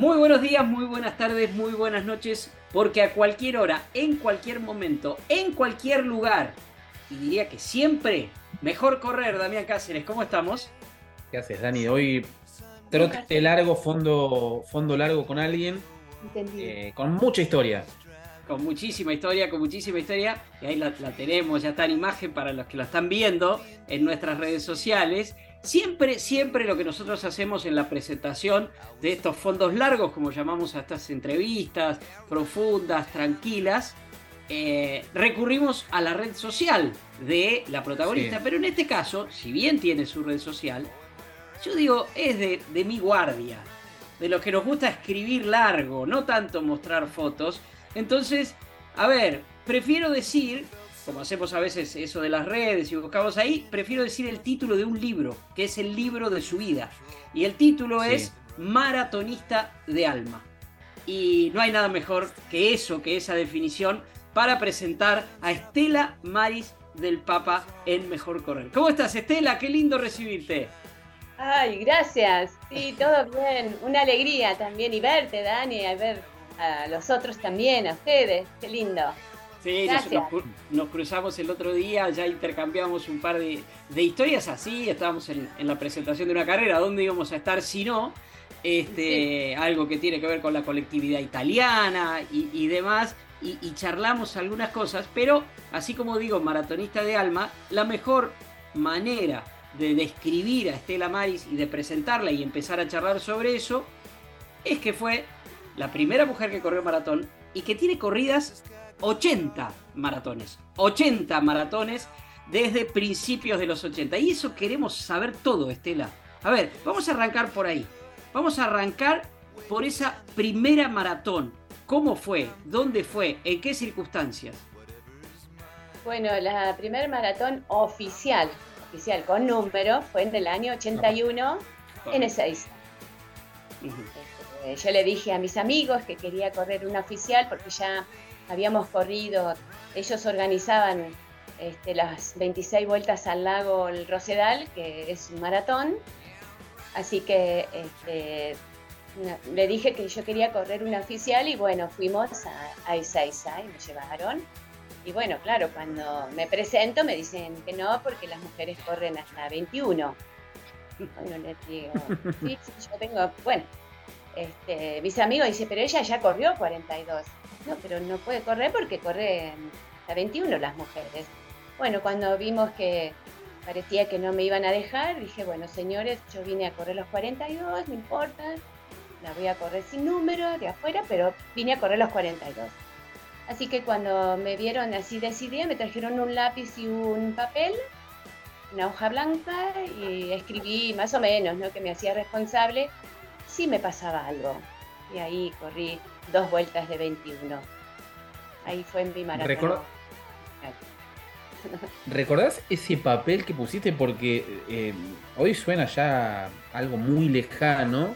Muy buenos días, muy buenas tardes, muy buenas noches, porque a cualquier hora, en cualquier momento, en cualquier lugar, y diría que siempre, mejor correr, Damián Cáceres, ¿cómo estamos? ¿Qué haces, Dani? Hoy trote largo, fondo, fondo largo con alguien, eh, con mucha historia. Con muchísima historia, con muchísima historia, y ahí la, la tenemos, ya está en imagen para los que la están viendo en nuestras redes sociales. Siempre, siempre lo que nosotros hacemos en la presentación de estos fondos largos, como llamamos a estas entrevistas profundas, tranquilas, eh, recurrimos a la red social de la protagonista. Pero en este caso, si bien tiene su red social, yo digo, es de, de mi guardia, de los que nos gusta escribir largo, no tanto mostrar fotos. Entonces, a ver, prefiero decir como hacemos a veces eso de las redes y buscamos ahí, prefiero decir el título de un libro, que es el libro de su vida. Y el título es Maratonista de Alma. Y no hay nada mejor que eso, que esa definición, para presentar a Estela Maris del Papa en Mejor Correr. ¿Cómo estás, Estela? Qué lindo recibirte. Ay, gracias. Sí, todo bien. Una alegría también y verte, Dani, a ver a los otros también, a ustedes. Qué lindo. Sí, nos, cruzamos el otro día, ya intercambiamos un par de, historias así, estábamos en, la presentación de una carrera, ¿dónde íbamos a estar si no? Este, Algo que tiene que ver con la colectividad italiana y, demás, y, charlamos algunas cosas, pero así como digo, maratonista de alma, la mejor manera de describir a Estela Maris y de presentarla y empezar a charlar sobre eso, es que fue la primera mujer que corrió maratón y que tiene corridas 80 maratones. 80 maratones desde principios de los 80. Y eso queremos saber todo, Estela. A ver, vamos a arrancar por ahí. Vamos a arrancar por esa primera maratón. ¿Cómo fue? ¿Dónde fue? ¿En qué circunstancias? Bueno, la primera maratón oficial, oficial con número, fue en el año 81 en Ezeiza. Este, yo le dije a mis amigos que quería correr una oficial porque ya habíamos corrido, ellos organizaban este, las 26 vueltas al lago El Rosedal, que es un maratón, así que este, le dije que yo quería correr una oficial y bueno, fuimos a, a Ezeiza y me llevaron. Y bueno, claro, cuando me presento me dicen que no, porque las mujeres corren hasta 21. Bueno, les digo, sí, yo tengo, bueno, este, mis amigos dicen, pero ella ya corrió 42. No, pero no puede correr porque corre a 21 las mujeres. Bueno, cuando vimos que parecía que no me iban a dejar, dije, bueno, señores, yo vine a correr los 42, no importa, la voy a correr sin número de afuera, pero vine a correr los 42. Así que cuando me vieron así decidida, me trajeron un lápiz y un papel, una hoja blanca y escribí más o menos, ¿no? Que me hacía responsable si me pasaba algo. Y ahí corrí dos vueltas de 21. Ahí fue en mi maratón. ¿Recordás ese papel que pusiste? Porque eh, hoy suena ya algo muy lejano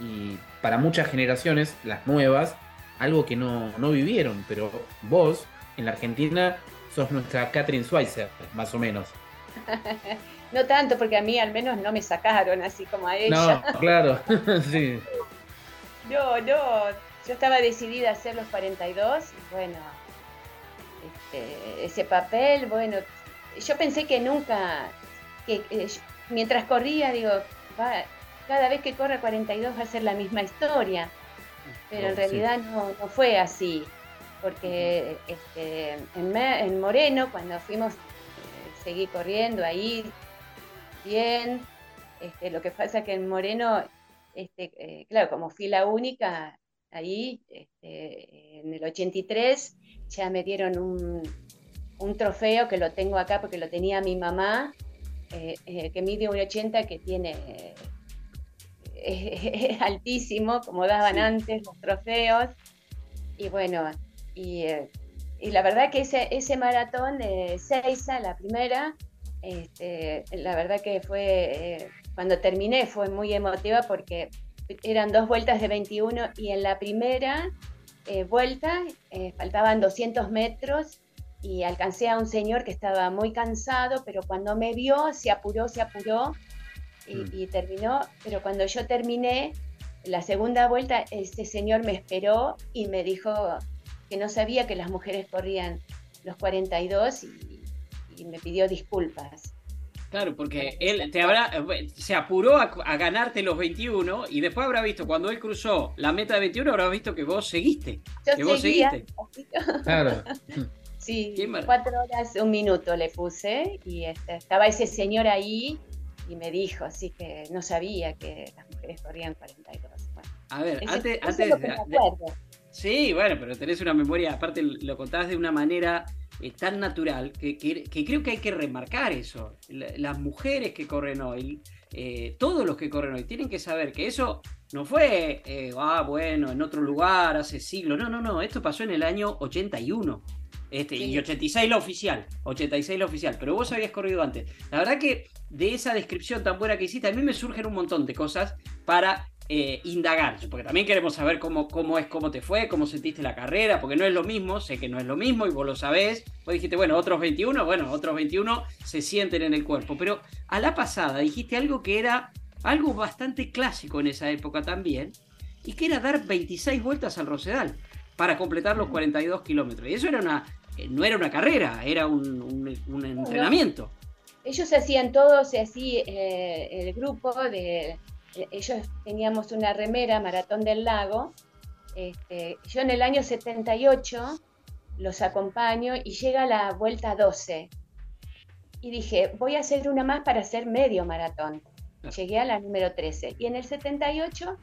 y para muchas generaciones, las nuevas, algo que no, no vivieron, pero vos en la Argentina sos nuestra Catherine Schweizer, más o menos. no tanto, porque a mí al menos no me sacaron así como a ella. No, claro, sí. No, no, yo estaba decidida a hacer los 42 y bueno, este, ese papel, bueno, yo pensé que nunca, que eh, mientras corría, digo, cada vez que corre 42 va a ser la misma historia, pero en oh, realidad no, fue así, porque este, en, Moreno, cuando fuimos, eh, seguí corriendo ahí, bien, este, lo que pasa que en Moreno, este, eh, claro, como fui la única, ahí, este, en el 83, ya me dieron un, un trofeo que lo tengo acá porque lo tenía mi mamá, eh, eh, que mide 1,80, que tiene es altísimo, como daban antes los trofeos. Y bueno, y, la verdad que ese, ese maratón de Seiza, la primera, este, la verdad que fue, cuando terminé fue muy emotiva porque eran dos vueltas de 21 y en la primera vuelta faltaban 200 metros y alcancé a un señor que estaba muy cansado, pero cuando me vio se apuró, se apuró y, mm. terminó. Pero cuando yo terminé la segunda vuelta, ese señor me esperó y me dijo que no sabía que las mujeres corrían los 42 y, y me pidió disculpas. Claro, porque él te habrá, se apuró a, ganarte los 21 y después habrá visto, cuando él cruzó la meta de 21, habrá visto que vos seguiste. que vos seguiste. Claro. Sí, cuatro horas, un minuto le puse y este, estaba ese señor ahí y me dijo, así que no sabía que las mujeres corrían 42. a ver, antes, antes de, Sí, bueno, pero tenés una memoria, aparte lo contabas de una manera eh, tan natural que, creo que hay que remarcar eso. las mujeres que corren hoy, eh, todos los que corren hoy, tienen que saber que eso no fue, eh, ah, bueno, en otro lugar, hace siglos. No, no, no, esto pasó en el año 81. Este, Y 86 la oficial, 86 la oficial, pero vos habías corrido antes. La verdad que de esa descripción tan buena que hiciste, a mí me surgen un montón de cosas para eh, indagar, porque también queremos saber cómo, cómo es, cómo te fue, cómo sentiste la carrera, porque no es lo mismo, sé que no es lo mismo y vos lo sabés. Vos dijiste, bueno, otros 21, bueno, otros 21 se sienten en el cuerpo, pero a la pasada dijiste algo que era algo bastante clásico en esa época también, y que era dar 26 vueltas al Rosedal para completar los 42 kilómetros. Y eso era una, eh, no era una carrera, era un, entrenamiento. Ellos hacían todos así, eh, el grupo de, ellos teníamos una remera, Maratón del Lago. Este, yo en el año 78 los acompaño y llega la vuelta 12. Y dije, voy a hacer una más para hacer medio maratón. Llegué a la número 13. Y en el 78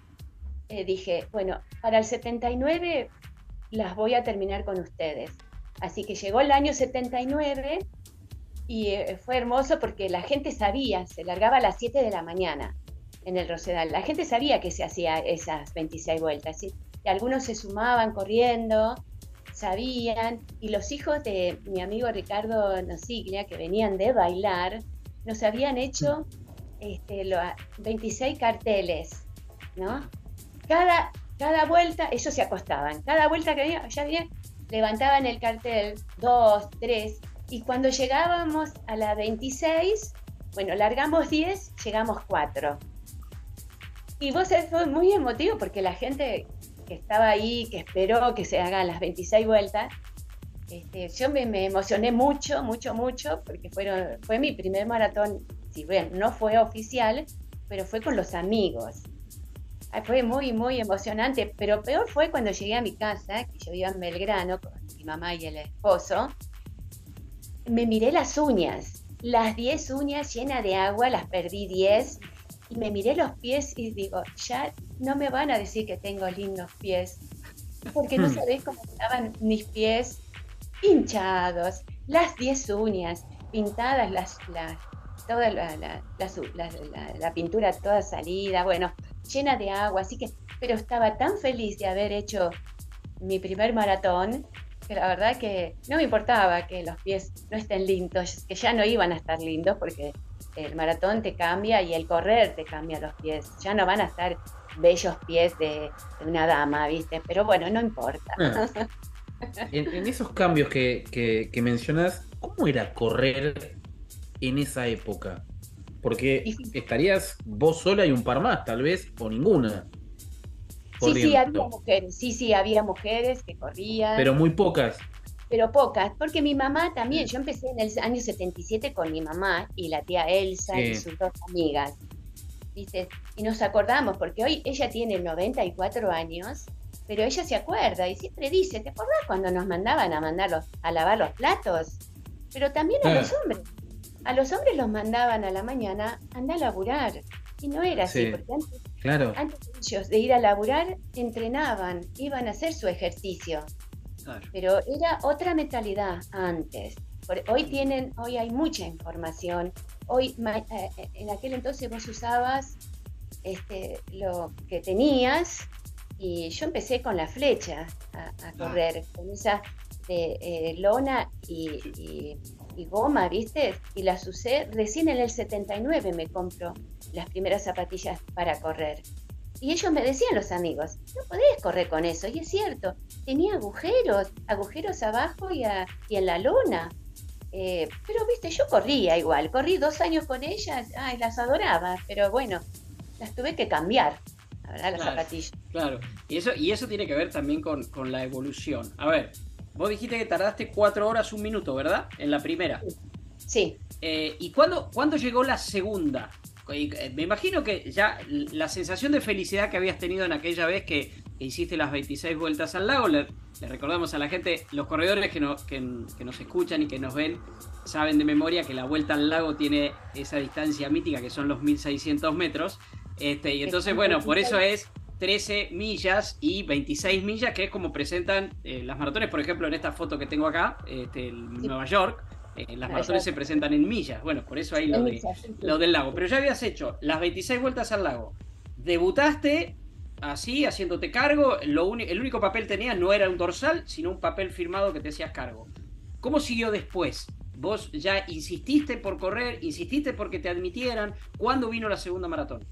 dije, bueno, para el 79 las voy a terminar con ustedes. Así que llegó el año 79 y eh, fue hermoso porque la gente sabía, se largaba a las 7 de la mañana en el Rosedal. La gente sabía que se hacía esas 26 vueltas. Y algunos se sumaban corriendo, sabían. Y los hijos de mi amigo Ricardo Nosiglia, que venían de bailar, nos habían hecho este, 26 carteles, ¿no? Cada, cada vuelta, ellos se acostaban. Cada vuelta que venía, ya venía levantaban el cartel, dos, tres, y cuando llegábamos a la 26, bueno, largamos 10, llegamos 4. Y vos fue muy emotivo porque la gente que estaba ahí, que esperó que se hagan las 26 vueltas, este, yo me, emocioné mucho, mucho, mucho, porque fueron, fue mi primer maratón, si bien no fue oficial, pero fue con los amigos. Fue muy, muy emocionante, pero peor fue cuando llegué a mi casa, que yo iba en Belgrano con mi mamá y el esposo, me miré las uñas, las 10 uñas llenas de agua, las perdí 10, y me miré los pies y digo, ya no me van a decir que tengo lindos pies, porque no hmm. sabéis cómo estaban mis pies hinchados, las 10 uñas pintadas, las, las toda la, la, la, pintura toda salida, bueno, llena de agua, así que, pero estaba tan feliz de haber hecho mi primer maratón, que la verdad que no me importaba que los pies no estén lindos, que ya no iban a estar lindos porque el maratón te cambia y el correr te cambia los pies, ya no van a estar bellos pies de, una dama, ¿viste? Pero bueno, no importa. Ah. En, esos cambios que, que, que mencionas, ¿cómo era correr en esa época? Porque estarías vos sola y un par más, tal vez, o ninguna. Sí, sí, había mujeres, sí, sí, había mujeres que corrían. Pero muy pocas. Pero pocas, porque mi mamá también, yo empecé en el año 77 con mi mamá y la tía Elsa y sus dos amigas. ¿Viste? Y nos acordamos, porque hoy ella tiene 94 años, pero ella se acuerda y siempre dice, ¿te acuerdas cuando nos mandaban a mandarlos a lavar los platos? Pero también a los hombres a los hombres los mandaban a la mañana, anda a laburar. Y no era así, porque antes, claro. antes de ellos de ir a laburar, entrenaban, iban a hacer su ejercicio. Pero era otra mentalidad antes. hoy tienen, hoy hay mucha información. Hoy, eh, eh, en aquel entonces vos usabas este, lo que tenías y yo empecé con la flecha a, ah. correr, con esa de eh, lona y, goma, ¿viste? Y las usé, recién en el 79 me compro las primeras zapatillas para correr. Y ellos me decían los amigos, no podés correr con eso. Y es cierto, tenía agujeros, agujeros abajo y, y en la lona. Eh, pero viste, yo corría igual, corrí dos años con ellas, ay, las adoraba, pero bueno, las tuve que cambiar, la verdad, las zapatillas. Claro, y eso, y eso tiene que ver también con, la evolución. A ver, vos dijiste que tardaste cuatro horas, un minuto, ¿verdad? En la primera. Sí. Eh, ¿Y cuándo, cuándo llegó la segunda? Eh, me imagino que ya la sensación de felicidad que habías tenido en aquella vez que, hiciste las 26 vueltas al lago, le, recordamos a la gente, los corredores que, que, nos escuchan y que nos ven, saben de memoria que la vuelta al lago tiene esa distancia mítica que son los 1600 metros. Este, y entonces, bueno, por eso es 13 millas y 26 millas, que es como presentan eh, las maratones, por ejemplo, en esta foto que tengo acá, este, Nueva York. Eh, las maratones se presentan en millas. Bueno, por eso ahí lo, lo del lago. Pero ya habías hecho las 26 vueltas al lago. Debutaste así, haciéndote cargo. Lo el único papel que tenías no era un dorsal, sino un papel firmado que te hacías cargo. ¿Cómo siguió después? ¿Vos ya insististe por correr? ¿Insististe porque te admitieran? ¿Cuándo vino la segunda maratón?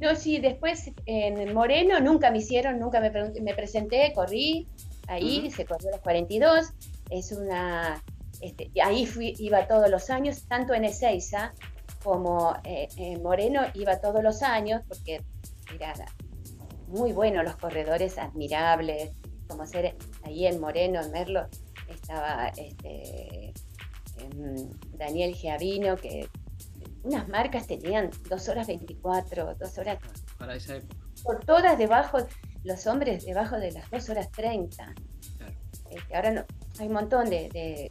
No, sí, después en Moreno nunca me hicieron, nunca me, me presenté, corrí, ahí se corrió los 42, es una, este, ahí fui, iba todos los años, tanto en Ezeiza como eh, en Moreno iba todos los años, porque eran muy buenos los corredores, admirables, como ser ahí en Moreno, en Merlo, estaba este, em, Daniel Giavino, que unas marcas tenían dos horas 24, dos horas. Para esa época. Por todas debajo, los hombres debajo de las dos horas 30. Este, ahora no, hay un montón de,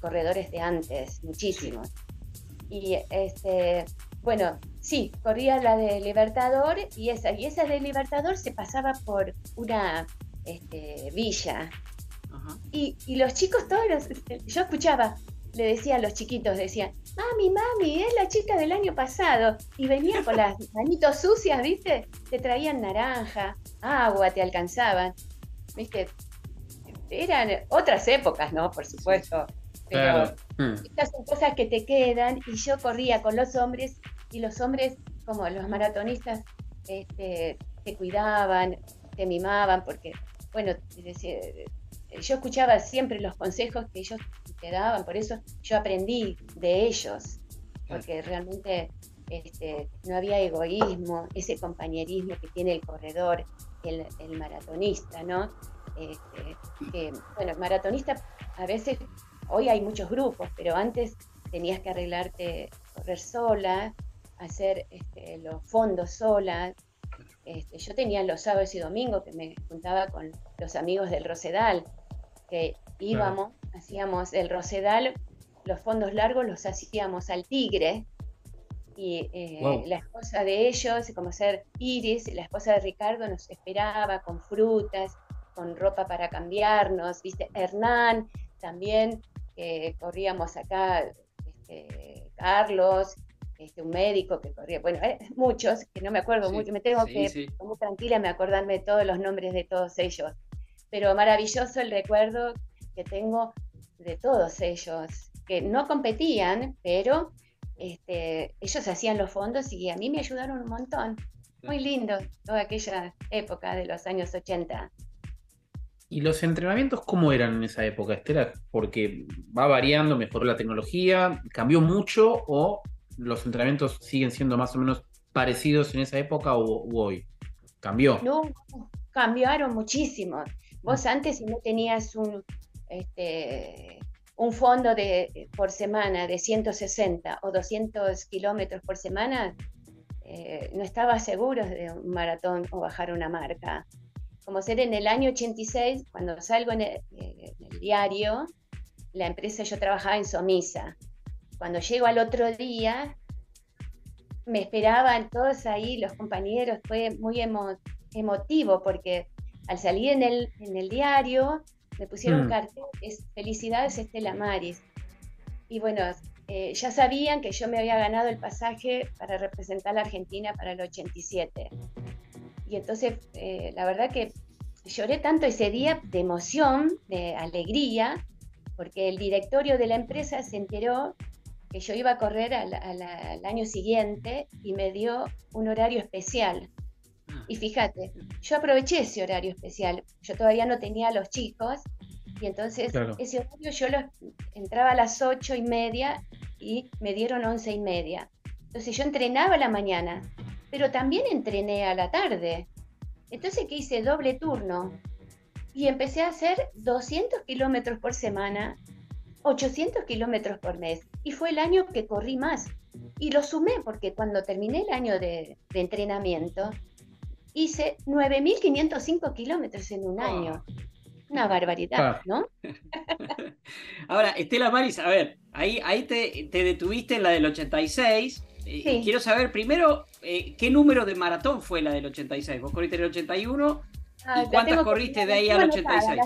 corredores de antes, muchísimos. Y este, bueno, sí, corría la de Libertador y esa, y esa de Libertador se pasaba por una este, villa. Y, y, los chicos todos, yo escuchaba, le decía a los chiquitos, decían, mami, mami, es la chica del año pasado. Y venía con las manitos sucias, ¿viste? Te traían naranja, agua, te alcanzaban. ¿Viste? Eran otras épocas, ¿no? Por supuesto. Pero mm. estas son cosas que te quedan y yo corría con los hombres y los hombres, como los maratonistas, este, te cuidaban, te mimaban, porque, bueno, yo escuchaba siempre los consejos que ellos te daban, por eso yo aprendí de ellos, porque realmente este, no había egoísmo, ese compañerismo que tiene el corredor, el, maratonista, ¿no? Este, que, bueno, el maratonista a veces, hoy hay muchos grupos, pero antes tenías que arreglarte, correr sola, hacer este, los fondos sola. Este, yo tenía los sábados y domingos que me juntaba con los amigos del Rosedal, que íbamos, hacíamos el Rosedal, los fondos largos los hacíamos al Tigre, y eh, la esposa de ellos, como ser Iris, la esposa de Ricardo, nos esperaba con frutas, con ropa para cambiarnos, viste, Hernán también, que corríamos acá, este, Carlos, este, un médico que corría, bueno, eh, muchos, que no me acuerdo mucho, me tengo que, muy tranquila, me acordarme de todos los nombres de todos ellos pero maravilloso el recuerdo que tengo de todos ellos, que no competían, pero este, ellos hacían los fondos y a mí me ayudaron un montón. Muy lindo toda aquella época de los años 80. ¿Y los entrenamientos cómo eran en esa época, Estela? Porque va variando, mejoró la tecnología, cambió mucho o los entrenamientos siguen siendo más o menos parecidos en esa época o, hoy? ¿Cambió? No, cambiaron muchísimo. Vos antes si no tenías un, este, un fondo de, por semana de 160 o 200 kilómetros por semana, eh, no estabas seguro de un maratón o bajar una marca. Como ser en el año 86, cuando salgo en el, eh, en el diario, la empresa yo trabajaba en Somisa. Cuando llego al otro día, me esperaban todos ahí, los compañeros, fue muy emotivo porque al salir en el, en el diario, me pusieron mm. carteles, felicidades Estela Maris. y bueno, eh, ya sabían que yo me había ganado el pasaje para representar a la Argentina para el 87. Y entonces, eh, la verdad que lloré tanto ese día de emoción, de alegría, porque el directorio de la empresa se enteró que yo iba a correr al, año siguiente y me dio un horario especial. Ah. Y fíjate, yo aproveché ese horario especial. Yo todavía no tenía a los chicos y entonces ese horario yo entraba a las ocho y media y me dieron once y media. Entonces yo entrenaba a la mañana, pero también entrené a la tarde. Entonces, ¿qué hice? Doble turno. Y empecé a hacer 200 kilómetros por semana, 800 kilómetros por mes. Y fue el año que corrí más. Y lo sumé porque cuando terminé el año de, entrenamiento, hice 9.505 kilómetros en un año. Una barbaridad, ah. ¿no? Ahora, Estela Maris, a ver, ahí, ahí te, detuviste en la del 86. Eh, quiero saber primero eh, qué número de maratón fue la del 86. Vos corriste en el 81 ah, y cuántas corriste de ahí al 86.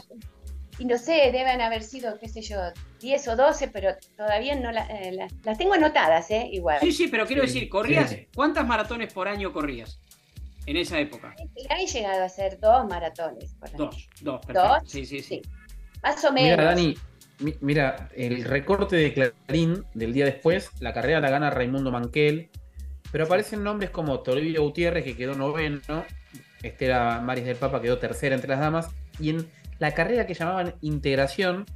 y no sé, deben haber sido, qué sé yo, 10 o 12, pero todavía no eh, las tengo anotadas, ¿eh? Igual. Sí, sí, pero quiero decir, ¿corrías? ¿Cuántas maratones por año corrías? en esa época? He llegado a hacer dos maratones. dos, dos, perfecto. Sí, sí, sí. Más o menos. Mira, Dani, mira, el recorte de Clarín del día después, la carrera la gana Raimundo Manquel, pero aparecen nombres como Toribio Gutiérrez, que quedó noveno, Estela Maris del Papa quedó tercera entre las damas, y en la carrera que llamaban Integración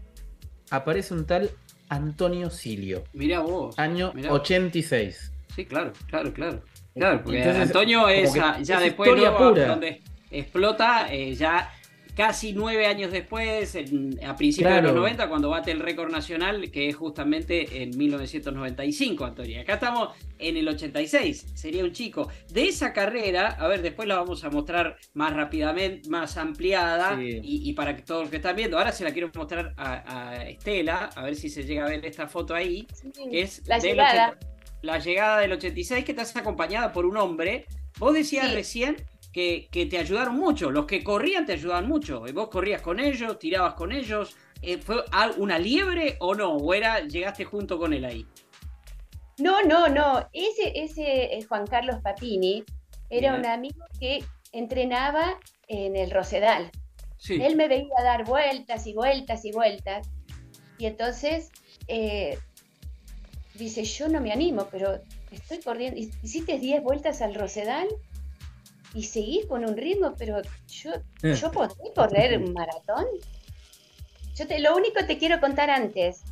aparece un tal Antonio Silio. Mira vos. Año 86. Sí, claro, claro, claro. Claro, porque Antonio es ya después donde explota, eh, ya casi nueve años después, a principios de los 90, cuando bate el récord nacional, que es justamente en 1995, Antonio. Acá estamos en el 86, sería un chico. De esa carrera, a ver, después la vamos a mostrar más rápidamente, más ampliada, y, para que todos los que están viendo, ahora se la quiero mostrar a, Estela, a ver si se llega a ver esta foto ahí, que es la llegada la llegada del 86 que estás acompañada por un hombre. Vos decías recién que, te ayudaron mucho, los que corrían te ayudaban mucho. Vos corrías con ellos, tirabas con ellos. Eh, ¿Fue una liebre o no? ¿O era, llegaste junto con él ahí? No, no, no. Ese, ese eh, Juan Carlos Papini era un amigo que entrenaba en el Rosedal. Él me veía dar vueltas y vueltas y vueltas. Y entonces eh, dice, yo no me animo, pero estoy corriendo. Hiciste 10 vueltas al Rosedal y seguís con un ritmo, pero yo, eh. yo podré correr un maratón. Yo te, lo único que te quiero contar antes.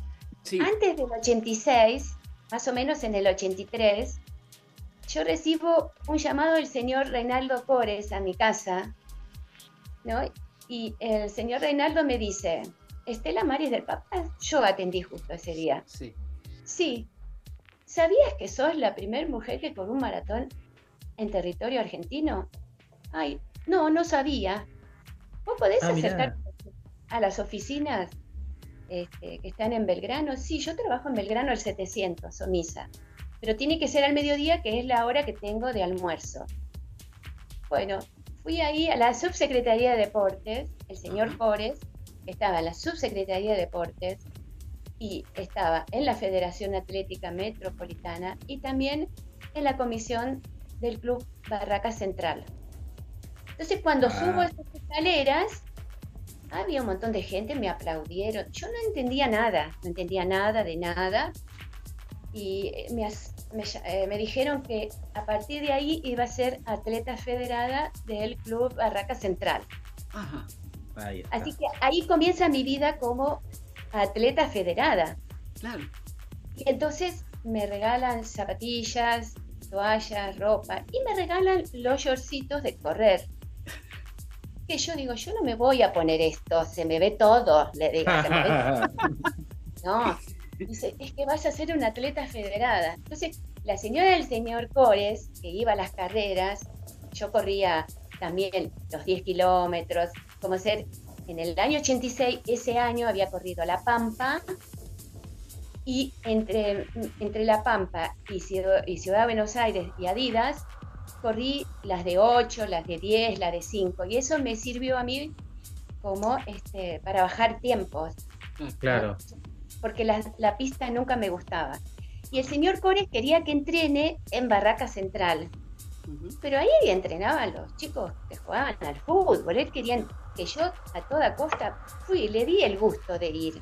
Antes del 86, más o menos en el 83, yo recibo un llamado del señor Reinaldo Cores a mi casa, ¿no? Y el señor Reinaldo me dice, Estela Maris del Papa, yo atendí justo ese día. Sí. Sí, ¿Sabías que sos la primera mujer que corrió un maratón en territorio argentino? Ay, no, no sabía. ¿Vos podés ah, acercarte a las oficinas este, que están en Belgrano? Sí, yo trabajo en Belgrano el 700, Omisa. Pero tiene que ser al mediodía, que es la hora que tengo de almuerzo. Bueno, fui ahí a la subsecretaría de Deportes, el señor Pores, estaba en la subsecretaría de Deportes, y estaba en la Federación Atlética Metropolitana y también en la comisión del Club Barraca Central. Entonces cuando ah. subo estas escaleras, había un montón de gente, me aplaudieron. Yo no entendía nada, no entendía nada de nada. Y eh, me, eh, me, dijeron que a partir de ahí iba a ser atleta federada del Club Barraca Central. Así que ahí comienza mi vida como atleta federada. Claro. Y entonces me regalan zapatillas, toallas, ropa y me regalan los shortcitos de correr. Que yo digo, yo no me voy a poner esto, se me ve todo, le digo. no, dice, es que vas a ser una atleta federada. Entonces, la señora del señor Cores, que iba a las carreras, yo corría también los 10 kilómetros, como ser en el año 86, ese año había corrido La Pampa y entre, entre La Pampa y Ciudad, y Ciudad de Buenos Aires y Adidas, corrí las de 8, las de 10, las de 5 y eso me sirvió a mí como este, para bajar tiempos. Claro. porque la, pista nunca me gustaba. Y el señor Cores quería que entrene en Barraca Central. Pero ahí entrenaban los chicos que jugaban al fútbol. Él quería que yo a toda costa fui, le di el gusto de ir.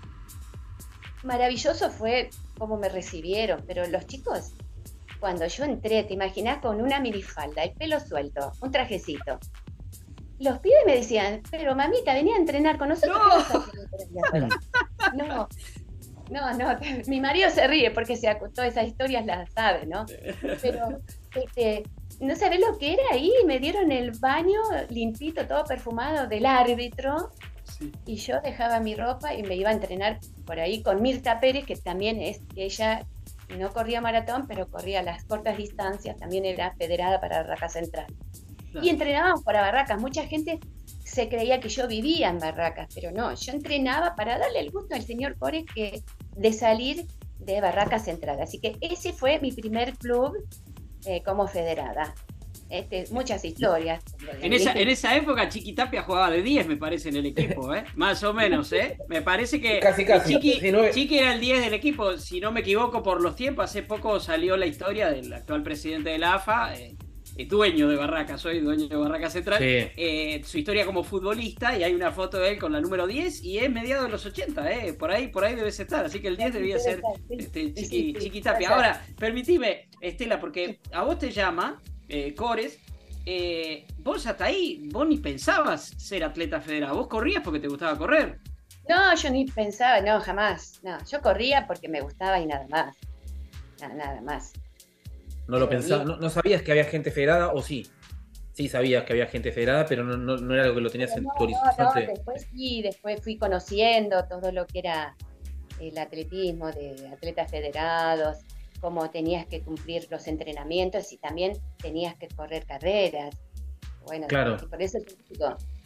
Maravilloso fue cómo me recibieron, pero los chicos, cuando yo entré, te imaginas con una minifalda, el pelo suelto, un trajecito, los pibes me decían, pero mamita, venía a entrenar con nosotros. No, no, no, mi marido se ríe porque se todas esas historias las sabe, ¿no? Pero este, no sabés lo que era ahí, me dieron el baño limpito, todo perfumado del árbitro. Y yo dejaba mi ropa y me iba a entrenar por ahí con Mirta Pérez, que también es, ella no corría maratón, pero corría las cortas distancias, también era federada para Raca Central. Y entrenábamos para Barracas. Mucha gente se creía que yo vivía en Barracas, pero no, yo entrenaba para darle el gusto al señor Cores que, de salir de Barracas Central. Así que ese fue mi primer club eh, como federada. Este, muchas historias. En esa, en esa época Chiquitapia jugaba de 10, me parece, en el equipo, ¿eh? Más o menos, ¿eh? Me parece que casi, casi, Chiqui, era el 10 del equipo, si no me equivoco por los tiempos, hace poco salió la historia del actual presidente de la AFA, eh, eh, dueño de Barraca, soy dueño de Barraca Central, eh, su historia como futbolista y hay una foto de él con la número 10 y es mediado de los 80, eh, por ahí por ahí debes estar, así que el 10 debía ser este, chiqui, Ahora, permitime, Estela, porque a vos te llama Cores, vos hasta ahí, vos ni pensabas ser atleta federado, vos corrías porque te gustaba correr. No, yo ni pensaba, no, jamás. No, yo corría porque me gustaba y nada más. nada más. No lo pensaba, no, sabías que había gente federada o sí. Sí, sabías que había gente federada, pero no, era algo que lo tenías en tu horizonte. después sí, después fui conociendo todo lo que era el atletismo de atletas federados, cómo tenías que cumplir los entrenamientos y también tenías que correr carreras. Bueno, claro. por eso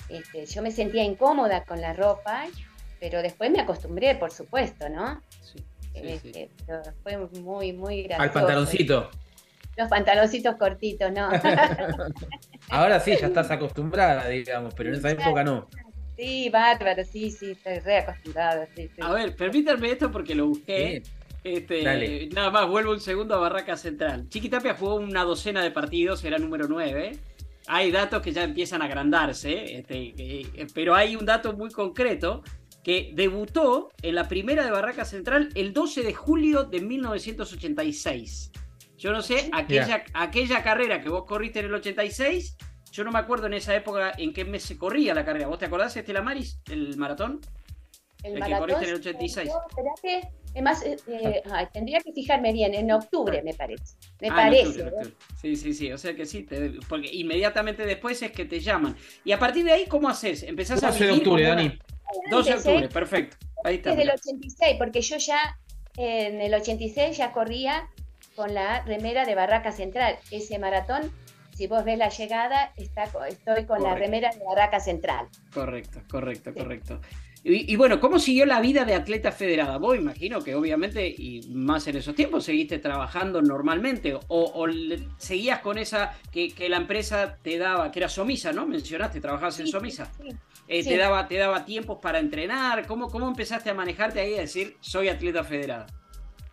este, yo me sentía incómoda con la ropa, pero después me acostumbré, por supuesto, ¿no? Sí, este, Pero fue muy, muy gracioso. Al pantaloncito los pantaloncitos cortitos, no. Ahora sí, ya estás acostumbrada, digamos, pero en esa época no. Sí, bárbaro, sí, sí, estoy re acostumbrada. A ver, permítanme esto porque lo busqué. Este, nada más, vuelvo un segundo a Barraca Central. Chiquitapia jugó una docena de partidos, era número 9. Hay datos que ya empiezan a agrandarse, este, pero hay un dato muy concreto que debutó en la primera de Barraca Central el 12 de julio de 1986. Yo no sé, aquella, aquella carrera que vos corriste en el 86, yo no me acuerdo en esa época en qué mes se corría la carrera. ¿Vos te acordás, Estela Maris, el maratón? El, que corriste en el 86. Además, eh, eh, tendría que fijarme bien, en octubre me parece. Me ah, parece. ¿eh? Sí, sí, sí, o sea que sí, porque inmediatamente después es que te llaman. Y a partir de ahí, ¿cómo haces? ¿Empezás a vivir? 12 de octubre, Dani. 12 de octubre, perfecto. Ahí está. Desde el 86, porque yo ya en el 86 ya corría con la remera de Barraca Central. Ese maratón, si vos ves la llegada, está, estoy con la remera de Barraca Central. Correcto, correcto, correcto. Y, bueno, ¿cómo siguió la vida de atleta federada? Vos imagino que obviamente, y más en esos tiempos, seguiste trabajando normalmente o, seguías con esa que, la empresa te daba, que era Somisa, ¿no? Mencionaste, trabajabas en Somisa. Eh, te, daba, te daba tiempos para entrenar. ¿Cómo, ¿Cómo empezaste a manejarte ahí a decir, soy atleta federada?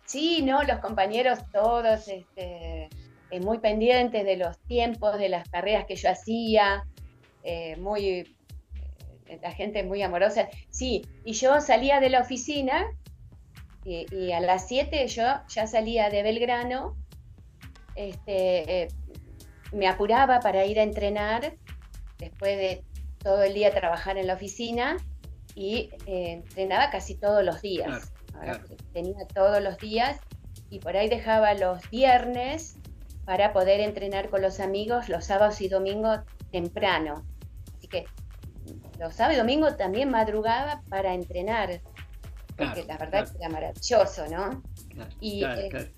Sí, no, los compañeros todos este, eh, muy pendientes de los tiempos, de las carreras que yo hacía, eh, muy, la gente muy amorosa. Sí, y yo salía de la oficina y, a las 7 yo ya salía de Belgrano, este, me apuraba para ir a entrenar después de todo el día trabajar en la oficina y entrenaba casi todos los días tenía todos los días y por ahí dejaba los viernes para poder entrenar con los amigos los sábados y domingos temprano. Así que los sábados y domingos también madrugaba para entrenar, porque la verdad que era maravilloso, ¿no? y eh,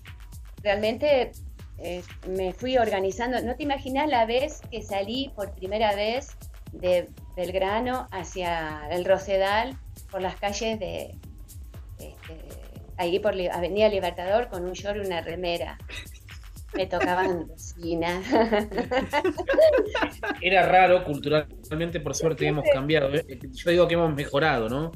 realmente eh, me fui organizando. No te imaginas la vez que salí por primera vez de Belgrano hacia el Rosedal por las calles de, ahí por Avenida Libertador con un short y una remera. Me tocaban cocina. Era raro, culturalmente, por suerte hemos cambiado. ¿eh? Yo digo que hemos mejorado, ¿no?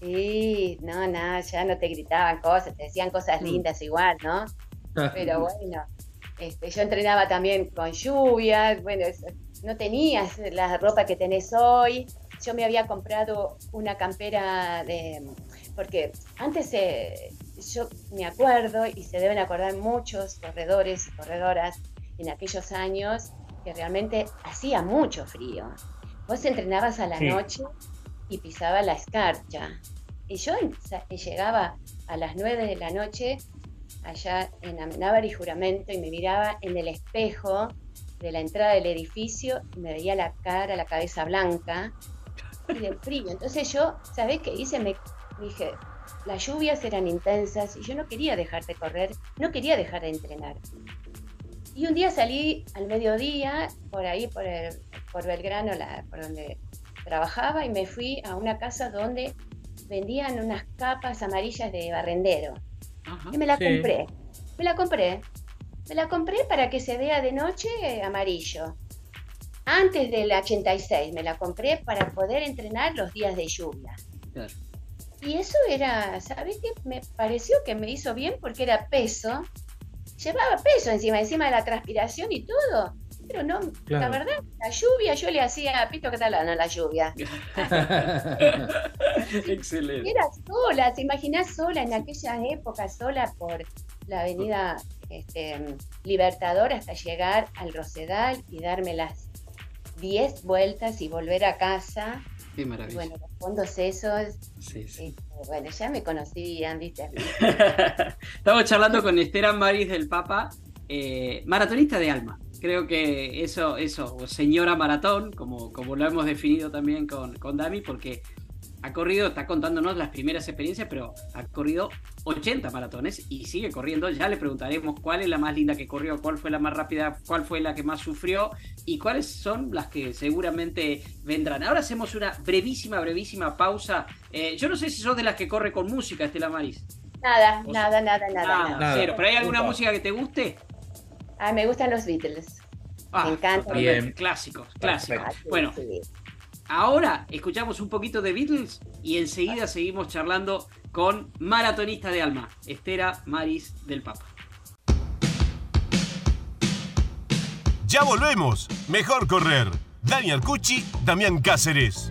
Sí, no, no, ya no te gritaban cosas, te decían cosas Mm. lindas igual, ¿no? Pero bueno, este, yo entrenaba también con lluvia, bueno, no tenías la ropa que tenés hoy. Yo me había comprado una campera de... Porque antes eh, yo me acuerdo, y se deben acordar muchos corredores y corredoras en aquellos años, que realmente hacía mucho frío. Vos entrenabas a la Sí. noche y pisaba la escarcha. Y yo llegaba a las 9 de la noche allá en Amenábar y Juramento y me miraba en el espejo de la entrada del edificio y me veía la cara, la cabeza blanca y de frío. Entonces yo, ¿sabés qué hice? Me dije, las lluvias eran intensas y yo no quería dejar de correr, no quería dejar de entrenar. Y un día salí al mediodía, por ahí, por, el- por Belgrano, la- por donde trabajaba, y me fui a una casa donde vendían unas capas amarillas de barrendero. Ajá. Y me la Sí. compré. Me la compré. Me la compré para que se vea de noche amarillo. Antes del 86 me la compré para poder entrenar los días de lluvia. Claro. Y eso era, ¿sabes qué? Me pareció que me hizo bien porque era peso. Llevaba peso encima, encima de la transpiración y todo. Pero no, la verdad, la lluvia, yo le hacía pito catalán a la lluvia. Excelente. Era sola, ¿te imaginas sola en aquellas épocas, sola por la avenida este, Libertador hasta llegar al Rosedal y darme las 10 vueltas y volver a casa? Qué maravilla. bueno, los fondos esos, Sí, sí. este, bueno, ya me conocían, ¿viste? Estamos charlando con Esther Maris del Papa, eh, maratonista de alma. Creo que eso, eso, o señora maratón, como, como lo hemos definido también con, con Dami, porque ha corrido, está contándonos las primeras experiencias, pero ha corrido 80 maratones y sigue corriendo. Ya le preguntaremos cuál es la más linda que corrió, cuál fue la más rápida, cuál fue la que más sufrió y cuáles son las que seguramente vendrán. Ahora hacemos una brevísima, brevísima pausa. Eh, yo no sé si sos de las que corre con música, Estela Maris. Nada, O- nada, nada, nada, Ah, nada. Nada. cero. ¿Pero hay alguna Upa. música que te guste? Ah, me gustan los Beatles. Ah, Me encanta. totalmente. Bien. Clásicos, clásicos. Ah, sí, Bueno, sí. Ahora escuchamos un poquito de Beatles y enseguida seguimos charlando con Maratonista de Alma, Estera Maris del Papa. Ya volvemos. Mejor correr. Dani Arcucci, Damián Cáceres.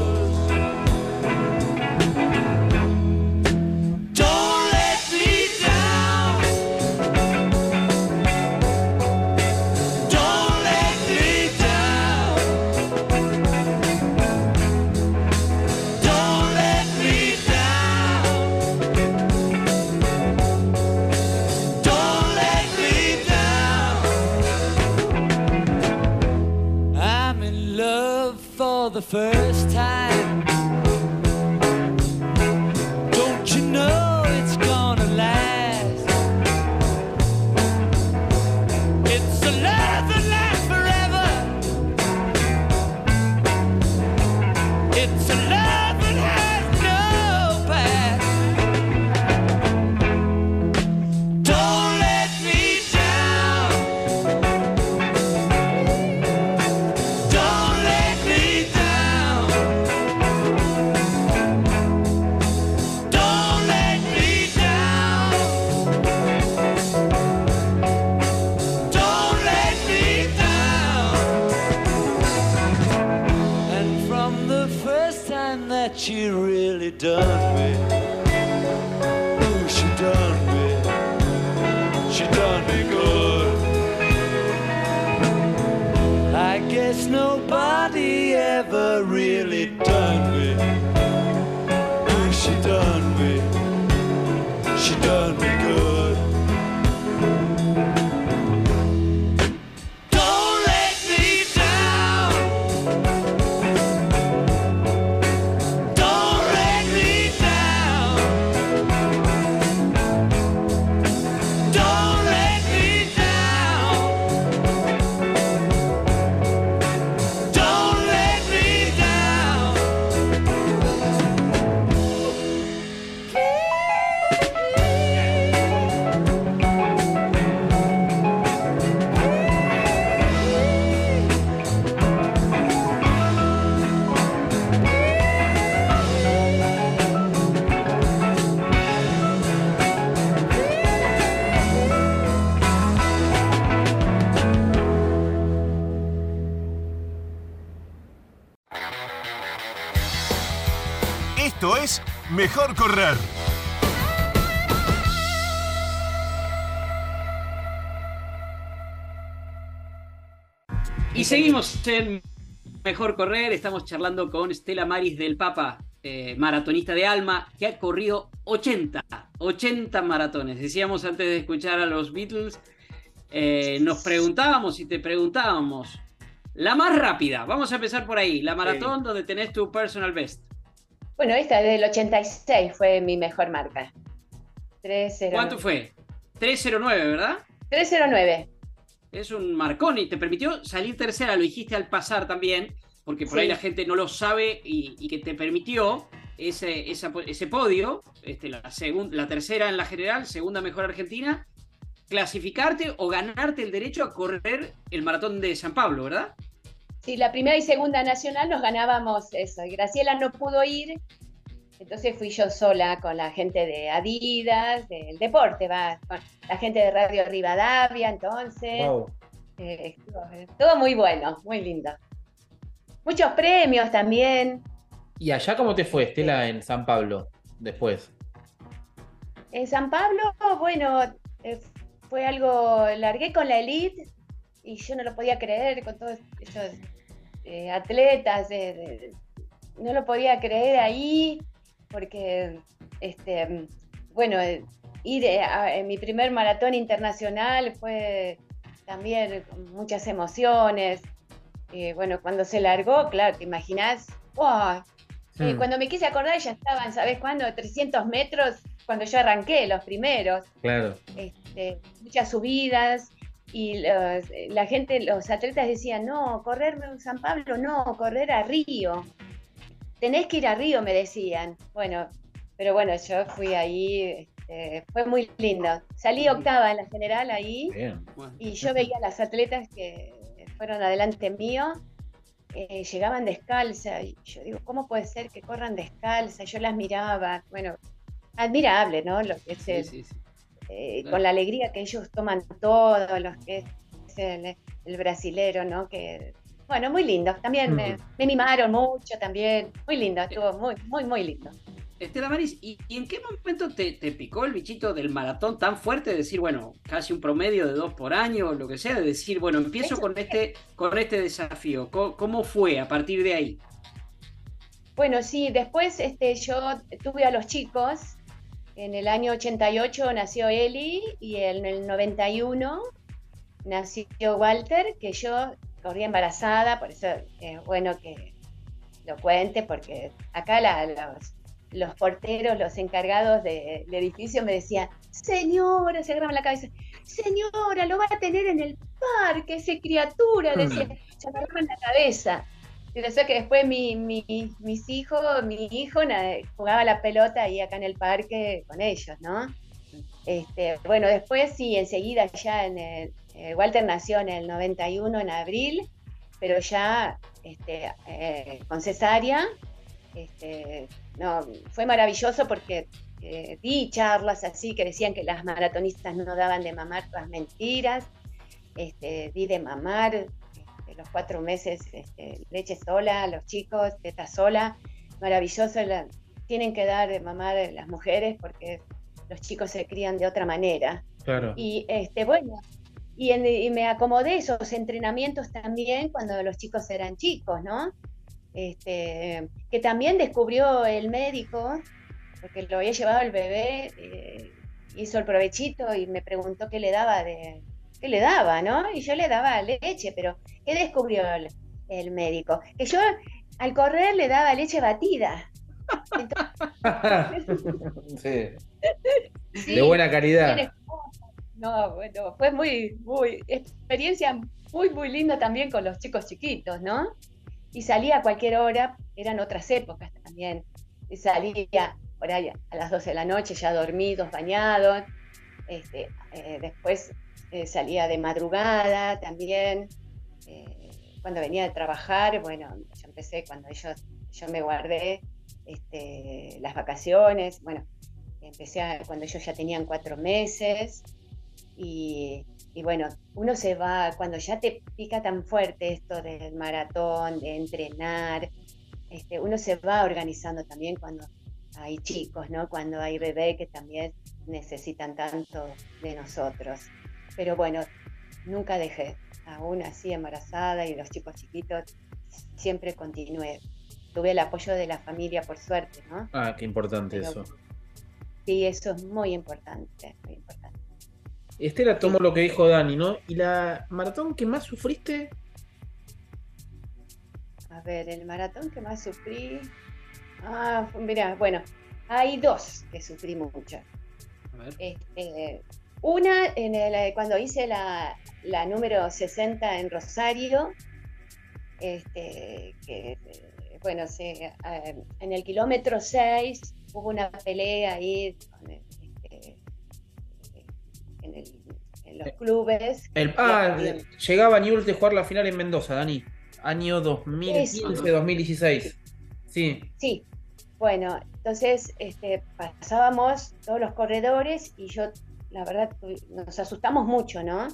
First She done me. She done me Y seguimos en Mejor Correr, estamos charlando con Estela Maris del Papa, eh, maratonista de Alma, que ha corrido 80, 80 maratones. Decíamos antes de escuchar a los Beatles, eh, nos preguntábamos y te preguntábamos, la más rápida, vamos a empezar por ahí, la maratón donde tenés tu personal best. Bueno, esta del 86 fue mi mejor marca. 309. ¿Cuánto fue? 309, ¿verdad? 309. Es un marcón y te permitió salir tercera, lo dijiste al pasar también, porque por Sí. ahí la gente no lo sabe y, y que te permitió ese, esa- ese podio, este, la, segun- la tercera en la general, segunda mejor argentina, clasificarte o ganarte el derecho a correr el maratón de San Pablo, ¿verdad? Sí, la primera y segunda nacional nos ganábamos eso. Y Graciela no pudo ir, entonces fui yo sola con la gente de Adidas, del deporte, va, con la gente de Radio Rivadavia, entonces. Wow. eh, estuvo- todo muy bueno, muy lindo. Muchos premios también. ¿Y allá cómo te fue, Estela, en San Pablo, después? En San Pablo, bueno, eh, fue algo, largué con la elite y yo no lo podía creer con todos esos eh, atletas, no lo podía creer ahí porque, este, bueno, eh, ir eh, a, en mi primer maratón internacional fue también muchas emociones. Eh, bueno, cuando se largó, claro, te imaginas, cuando me quise acordar ya estaban, ¿sabes cuándo? 300 metros cuando yo arranqué, los primeros. Claro. Este, muchas subidas y los- la gente, los atletas decían, no, correrme en San Pablo, no, correr a Río. Tenés que ir a Río, me decían. Bueno, pero bueno, yo fui ahí, este, fue muy lindo. Salí octava en la general ahí Bien. Y yo veía a las atletas que fueron adelante mío, eh, llegaban descalza, y yo digo, ¿cómo puede ser que corran descalza? Yo las miraba, bueno, admirable, ¿no? Lo que es sí, sí, sí. Eh, con la alegría que ellos toman todo, los que es el, el brasilero, ¿no? Que, bueno, muy lindo. También me, Mm. me mimaron mucho, también. Muy lindo, estuvo muy, muy, muy lindo. Estela Maris, ¿y, y en qué momento te, te picó el bichito del maratón tan fuerte de decir, bueno, casi un promedio de dos por año o lo que sea, de decir, bueno, empiezo con este, con este desafío? ¿Cómo, cómo fue a partir de ahí? Bueno, sí, después este, yo tuve a los chicos. En el año 88 nació Eli y en el 91 nació Walter, que yo corría embarazada, por eso es bueno que lo cuente, porque acá la- los, los porteros, los encargados de- del edificio me decían, señora, se agarraban la cabeza, señora, lo va a tener en el parque, ese criatura, decía, se agarraban la cabeza. Y decía que después mi, mi- mis hijos, mi hijo jugaba la pelota ahí acá en el parque con ellos, ¿no? Este, bueno, después sí, enseguida ya en el, eh, Walter nació en el 91, en abril, pero ya este, eh, con cesárea, este, no, fue maravilloso porque eh, di charlas así que decían que las maratonistas no daban de mamar todas mentiras, di de mamar, los cuatro meses este, leche sola, los chicos, teta sola, maravilloso, la- tienen que dar de mamar las mujeres porque los chicos se crían de otra manera. Claro. Y este, bueno, y, en- y me acomodé esos entrenamientos también cuando los chicos eran chicos, ¿no? Este, que también descubrió el médico, porque lo había llevado el bebé, eh, hizo el provechito y me preguntó qué le daba de, qué le daba, ¿no? Y yo le daba leche, pero ¿qué descubrió el, el médico? Que yo al correr le daba leche batida. Sí, Sí, De buena calidad. No, bueno, fue muy, muy, experiencia muy, muy linda también con los chicos chiquitos, ¿no? Y salía a cualquier hora, eran otras épocas también. Y salía por ahí a las 12 de la noche, ya dormidos, bañados. Este, eh, después eh, salía de madrugada también. Eh, cuando venía de trabajar, bueno, yo empecé cuando yo, yo me guardé este, las vacaciones, bueno, empecé a- cuando ellos ya tenían cuatro meses y, y bueno, uno se va, cuando ya te pica tan fuerte esto del maratón, de entrenar, este, uno se va organizando también cuando hay chicos, ¿no? Cuando hay bebés que también necesitan tanto de nosotros. Pero bueno, nunca dejé, aún así embarazada y los chicos chiquitos, siempre continué. Tuve el apoyo de la familia, por suerte, ¿no? Ah, qué importante Pero- eso. Sí, eso es muy importante, muy importante. Estela tomó lo que dijo Dani, ¿no? ¿Y la maratón que más sufriste? A ver, el maratón que más sufrí. Ah, mira, bueno, hay dos que sufrí mucho. A ver. Este, una, en el, cuando hice la, la número 60 en Rosario, este, que, eh, bueno, se, eh, en el kilómetro 6 hubo una pelea ahí con el, este, en, el- en los clubes. El, ah, llegaba Newell's de jugar la final en Mendoza, Dani. Año 2015-2016. Sí. Sí, bueno, entonces este, pasábamos todos los corredores y yo, la verdad, nos asustamos mucho, ¿no?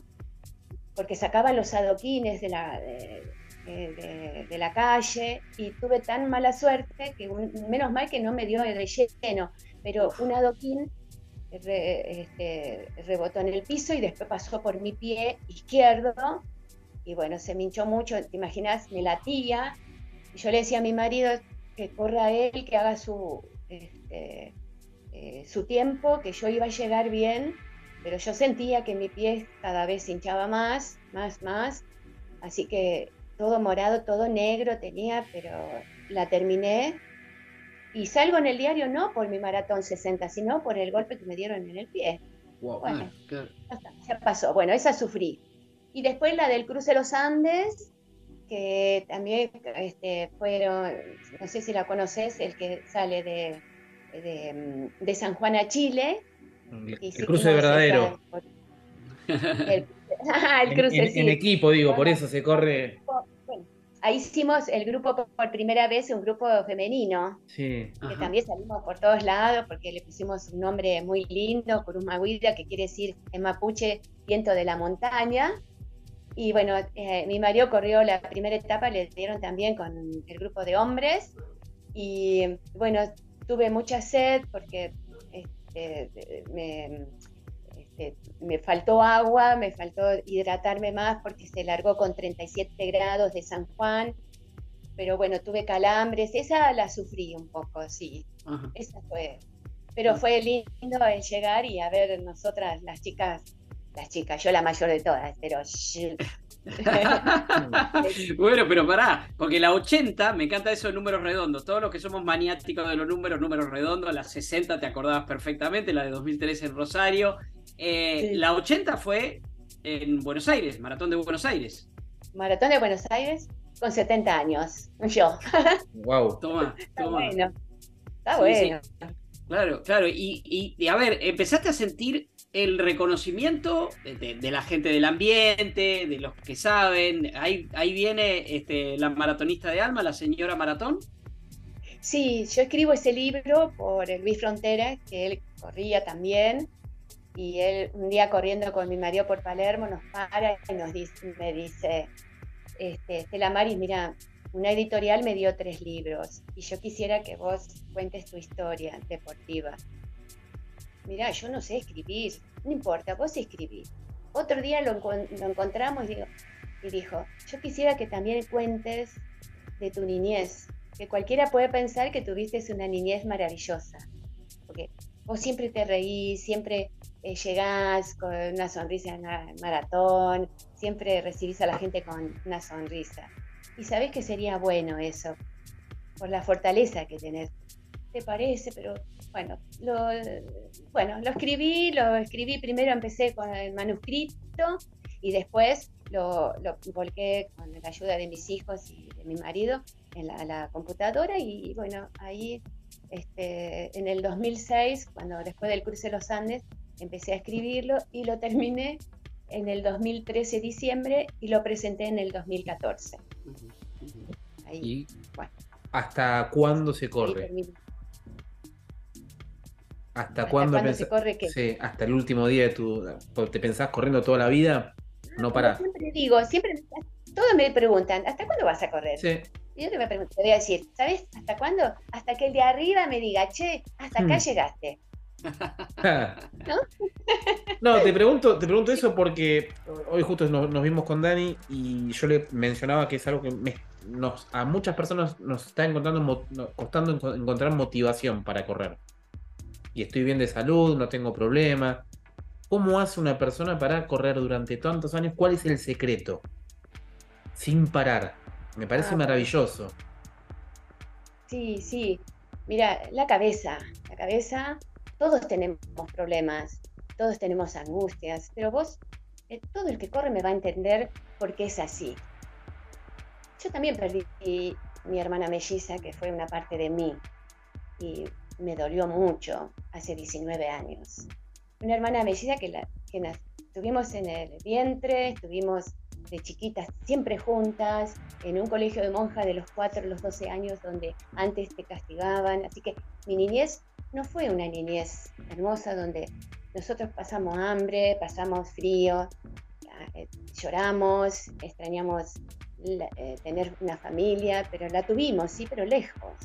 Porque sacaban los adoquines de la, de, la calle y tuve tan mala suerte que menos mal que no me dio de lleno, pero un adoquín re- este, rebotó en el piso y después pasó por mi pie izquierdo y bueno, se me hinchó mucho, te imaginas, me latía y yo le decía a mi marido que corra él, que haga su, este, eh, su tiempo, que yo iba a llegar bien, pero yo sentía que mi pie cada vez se hinchaba más, más, más, así que todo morado, todo negro tenía, pero la terminé y salgo en el diario no por mi maratón 60, sino por el golpe que me dieron en el pie. Wow. Bueno. Ah, ya pasó. Bueno, esa sufrí. Y después la del cruce de los Andes, que también este, fueron, no sé si la conoces, el que sale de, de, de San Juan a Chile. El, Hicimos cruce verdadero. esa- el, el cruce, en- sí. en equipo, digo, por eso se corre. Bueno, ahí hicimos el grupo por- primera vez, un grupo femenino, Sí. que Ajá. también salimos por todos lados porque le pusimos un nombre muy lindo, Curumagüida, que quiere decir en mapuche viento de la montaña. Y bueno, eh, mi marido corrió la primera etapa, le dieron también con el grupo de hombres. Y bueno, tuve mucha sed porque este, me, este, me faltó agua, me faltó hidratarme más porque se largó con 37 grados de San Juan. Pero bueno, tuve calambres, esa la sufrí un poco, sí. Ajá. Esa fue. Pero fue lindo el llegar y a ver nosotras, las chicas, las chicas, yo la mayor de todas, pero bueno, pero pará, porque la 80, me encanta eso de números redondos. Todos los que somos maniáticos de los números, números redondos, la 60 te acordabas perfectamente, la de 2003 en Rosario. Eh, Sí. La 80 fue en Buenos Aires, Maratón de Buenos Aires. Maratón de Buenos Aires con 70 años, yo. Wow. Toma, Está toma. bueno. Está Sí, bueno. Claro, claro. Y, y- y, a ver, empezaste a sentir el reconocimiento de, la gente del ambiente, de los que saben. Ahí, ahí viene este, la maratonista de alma, la señora Maratón. Sí, yo escribo ese libro por Luis Frontera, que él corría también. Y él, un día corriendo con mi marido por Palermo, nos para y nos dice, me dice, este, Estela Maris, mira, una editorial me dio tres libros y yo quisiera que vos cuentes tu historia deportiva. Mira, yo no sé escribir, no importa, vos escribís. otro día lo, lo encontramos y, digo, y dijo, yo quisiera que también cuentes de tu niñez, que cualquiera puede pensar que tuviste una niñez maravillosa, porque vos siempre te reís, siempre eh, llegás con una sonrisa en la maratón, siempre recibís a la gente con una sonrisa. Y sabés que sería bueno eso, por la fortaleza que tenés. ¿Te parece? Pero bueno, lo, bueno, lo escribí, lo escribí, primero empecé con el manuscrito y después lo, lo volqué con la ayuda de mis hijos y de mi marido en la, la computadora y bueno, ahí este, en el 2006, cuando después del cruce de los Andes, empecé a escribirlo y lo terminé en el 2013 diciembre y lo presenté en el 2014. Ujú, ujú. Ahí, ¿Y bueno, hasta cuándo se corre? ¿Hasta, ¿Hasta cuándo se corre qué? Sí, hasta el último día de tu. ¿Te pensás corriendo toda la vida? No parás. siempre digo, siempre, todos me preguntan, ¿hasta cuándo vas a correr? Sí. Y yo te pregunto, te voy a decir, ¿sabes hasta cuándo? Hasta que el de arriba me diga, che, hasta acá Hmm. llegaste. No, te pregunto, te pregunto eso porque hoy justo nos, nos vimos con Dani y yo le mencionaba que es algo que me- nos, a muchas personas nos está encontrando, costando enco- encontrar motivación para correr. Y estoy bien de salud, no tengo problema. ¿Cómo hace una persona para correr durante tantos años? ¿Cuál es el secreto? Sin parar. Me parece Ah, maravilloso. Sí, sí. Mira, la cabeza, la cabeza, todos tenemos problemas, todos tenemos angustias, pero vos, eh, todo el que corre me va a entender por qué es así. Yo también perdí mi hermana melliza, que fue una parte de mí, y me dolió mucho hace 19 años. Una hermana melliza que, la, que nas- estuvimos en el vientre, estuvimos de chiquitas siempre juntas, en un colegio de monjas de los 4 a los 12 años donde antes te castigaban. Así que mi niñez no fue una niñez hermosa donde nosotros pasamos hambre, pasamos frío, eh, lloramos, extrañamos eh, tener una familia, pero la tuvimos, sí, pero lejos.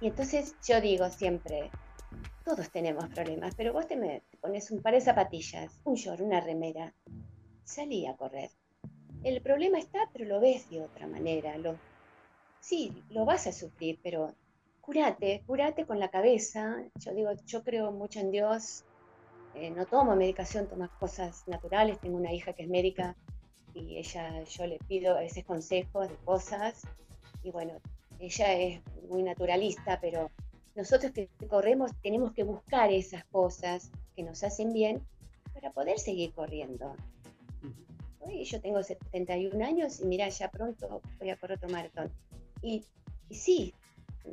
Y entonces yo digo siempre, todos tenemos problemas, pero vos te, me- te pones un par de zapatillas, un short, una remera, salí a correr. El problema está, pero lo ves de otra manera. Lo, sí, lo vas a sufrir, pero curate, curate con la cabeza. Yo digo, yo creo mucho en Dios. eh, no tomo medicación, tomo cosas naturales. Tengo una hija que es médica y ella, yo le pido a veces consejos de cosas. Y bueno, ella es muy naturalista, pero nosotros que corremos tenemos que buscar esas cosas que nos hacen bien para poder seguir corriendo. Hoy yo tengo 71 años y mira, ya pronto voy a correr otro maratón. Y, y sí,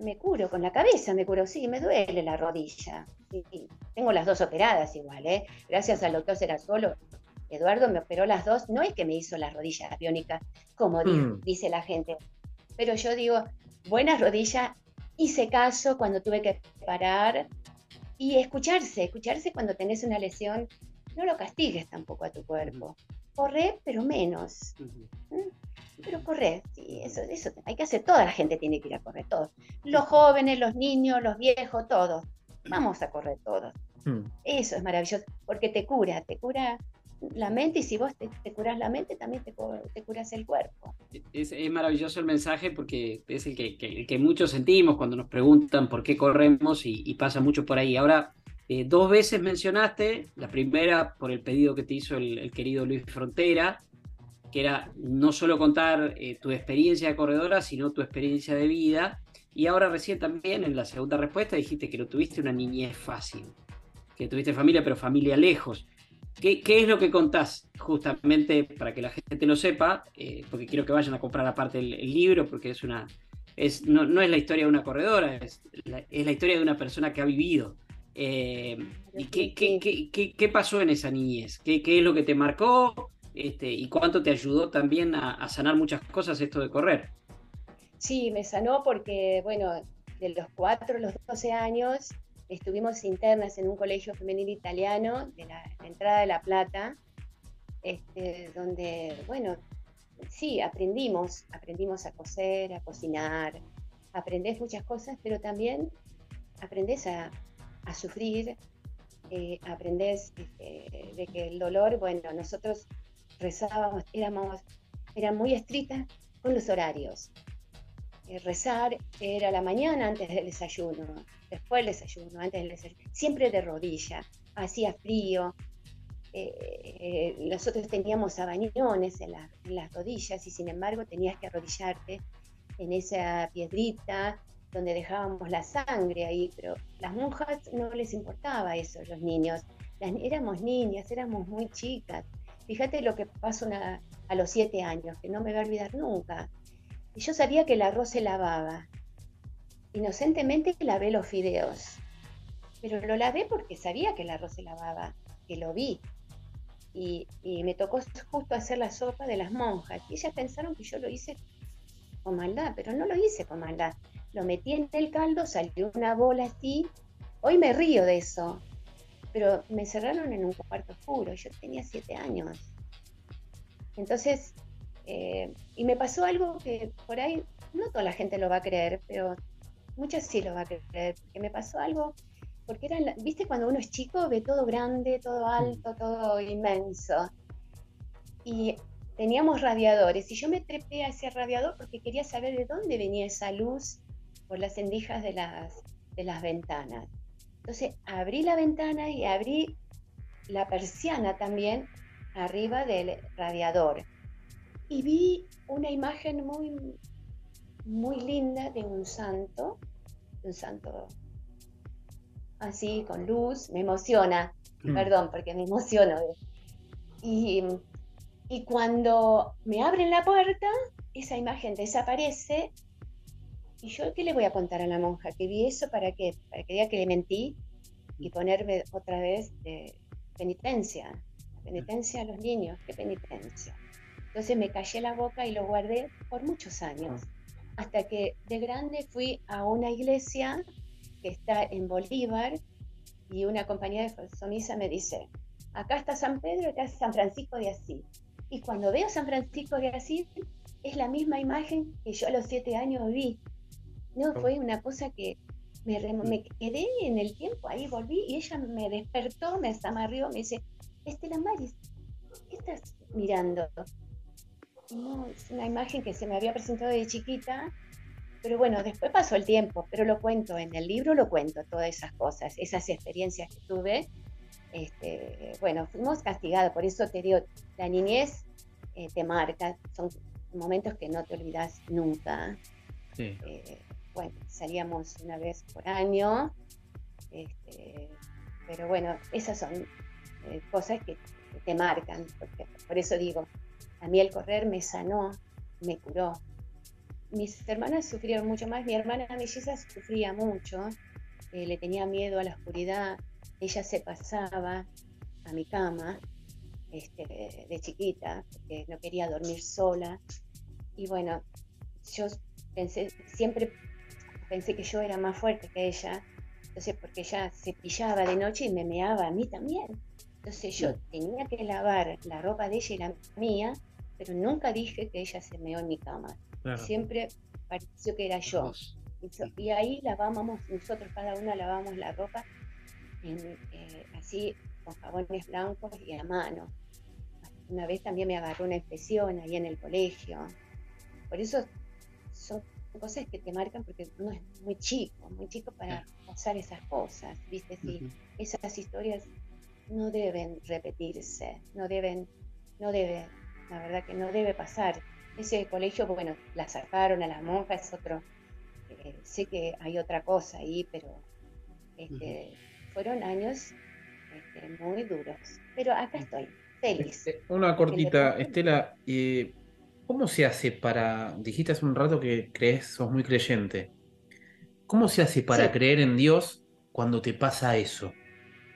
me curo con la cabeza, me curo, sí, me duele la rodilla. Sí, sí. Tengo las dos operadas igual, ¿eh? Gracias al doctor Serasolo. Eduardo me operó las dos, no es que me hizo las rodillas biónicas, como Mm. dice la gente, pero yo digo, buenas rodillas, hice caso cuando tuve que parar y escucharse, escucharse cuando tenés una lesión, no lo castigues tampoco a tu cuerpo. Corre, pero menos. Ujú. Pero correr, sí, eso, eso hay que hacer, toda la gente tiene que ir a correr, todos. Los jóvenes, los niños, los viejos, todos. Vamos a correr todos. Hmm. Eso es maravilloso, porque te cura, te cura la mente y si vos te, curas la mente, también te, cu- te curas el cuerpo. Es, es maravilloso el mensaje porque es el que, que- que muchos sentimos cuando nos preguntan por qué corremos y, pasa mucho por ahí. Ahora, eh, dos veces mencionaste, la primera por el pedido que te hizo el, el querido Luis Frontera, que era no solo contar eh, tu experiencia de corredora, sino tu experiencia de vida. Y ahora recién también en la segunda respuesta dijiste que no tuviste una niñez fácil, que tuviste familia, pero familia lejos. ¿Qué, qué es lo que contás justamente para que la gente lo sepa? Eh, porque quiero que vayan a comprar aparte el, el libro, porque es una, es, no, no es la historia de una corredora, es la, es la historia de una persona que ha vivido. Eh, ¿Y qué, qué, qué, pasó en esa niñez? ¿Qué, qué es lo que te marcó? Este, ¿Y cuánto te ayudó también a, a sanar muchas cosas esto de correr? Sí, me sanó porque, bueno, de los 4 a los 12 años estuvimos internas en un colegio femenino italiano de la, entrada de La Plata, este, donde, bueno, sí, aprendimos, aprendimos a coser, a cocinar, aprendés muchas cosas, pero también aprendés a, sufrir, eh, aprendés este, de que el dolor, bueno, nosotros rezábamos, éramos, eran muy estrictas con los horarios. Eh, rezar era la mañana antes del desayuno, después del desayuno, antes del desayuno, siempre de rodilla, hacía frío. Eh, nosotros teníamos abañones en, en las rodillas y sin embargo tenías que arrodillarte en esa piedrita donde dejábamos la sangre ahí, pero las monjas no les importaba eso, los niños. éramos niñas, éramos muy chicas. Fíjate lo que pasó a los siete años, que no me voy a olvidar nunca. Y yo sabía que el arroz se lavaba. Inocentemente lavé los fideos. Pero lo lavé porque sabía que el arroz se lavaba, que lo vi. Y, y me tocó justo hacer la sopa de las monjas. Y ellas pensaron que yo lo hice con maldad, pero no lo hice con maldad lo metí en el caldo, salió una bola así. Hoy me río de eso, pero me cerraron en un cuarto oscuro, yo tenía siete años. Entonces, eh, y me pasó algo que por ahí no toda la gente lo va a creer, pero muchas sí lo va a creer, que me pasó algo, porque era, viste, cuando uno es chico ve todo grande, todo alto, todo inmenso. Y teníamos radiadores y yo me trepé a ese radiador porque quería saber de dónde venía esa luz por las endijas de las, de las ventanas. Entonces abrí la ventana y abrí la persiana también arriba del radiador. Y vi una imagen muy, muy linda de un santo, un santo así con luz, me emociona, mm. perdón, porque me emociono. Y, y cuando me abren la puerta, esa imagen desaparece ¿Y yo qué le voy a contar a la monja? ¿Que vi eso para qué? Para que diga que le mentí y ponerme otra vez de penitencia. Penitencia a los niños, qué penitencia. Entonces me callé la boca y lo guardé por muchos años. Hasta que de grande fui a una iglesia que está en Bolívar y una compañía de Somisa me dice, acá está San Pedro, acá está San Francisco de Asís. Y cuando veo San Francisco de Asís, es la misma imagen que yo a los siete años vi. No, fue una cosa que me, me quedé en el tiempo, ahí volví y ella me despertó, me amarrió, me dice, Estela Maris, ¿qué estás mirando? No, es una imagen que se me había presentado de chiquita, pero bueno, después pasó el tiempo, pero lo cuento, en el libro lo cuento, todas esas cosas, esas experiencias que tuve. Este, bueno, fuimos castigados, por eso te digo, la niñez eh, te marca, son momentos que no te olvidas nunca. Sí. Eh, bueno, salíamos una vez por año, este, pero bueno, esas son eh, cosas que, te marcan, por eso digo, a mí el correr me sanó, me curó. Mis hermanas sufrieron mucho más, mi hermana melliza sufría mucho, eh, le tenía miedo a la oscuridad, ella se pasaba a mi cama este, de chiquita, porque no quería dormir sola. Y bueno, yo pensé, siempre pensé que yo era más fuerte que ella, entonces porque ella se pillaba de noche y me meaba a mí también. Entonces yo tenía que lavar la ropa de ella y la mía, pero nunca dije que ella se meó en mi cama. Siempre pareció que era yo. Y, ahí lavábamos, nosotros cada una lavábamos la ropa eh, así con jabones blancos y a mano. Una vez también me agarró una infección ahí en el colegio. Por eso son cosas que te marcan porque uno es muy chico, muy chico para pasar esas cosas, ¿viste? Sí, esas historias no deben repetirse, no deben, no debe, la verdad que no debe pasar. Ese colegio, bueno, la sacaron a las monjas, es otro, eh, sé que hay otra cosa ahí, pero este, fueron años este, muy duros. Pero acá estoy, feliz. Este, una cortita, Estela, eh, ¿Cómo se hace para, dijiste hace un rato que crees, sos muy creyente, ¿cómo se hace para creer en Dios cuando te pasa eso?